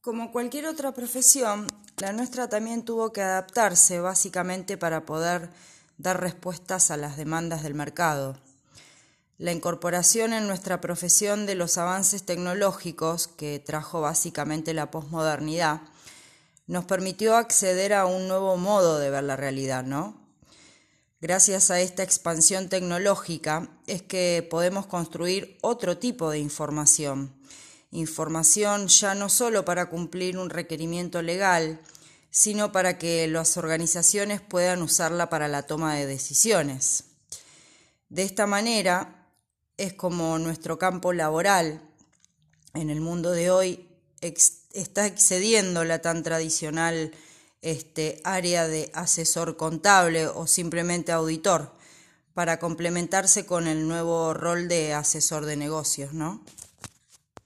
Como cualquier otra profesión, la nuestra también tuvo que adaptarse básicamente para poder dar respuestas a las demandas del mercado. La incorporación en nuestra profesión de los avances tecnológicos que trajo básicamente la posmodernidad nos permitió acceder a un nuevo modo de ver la realidad, ¿no? Gracias a esta expansión tecnológica es que podemos construir otro tipo de información. Información ya no solo para cumplir un requerimiento legal, sino para que las organizaciones puedan usarla para la toma de decisiones. De esta manera es como nuestro campo laboral en el mundo de hoy está excediendo la tan tradicional este, área de asesor contable o simplemente auditor para complementarse con el nuevo rol de asesor de negocios, ¿no?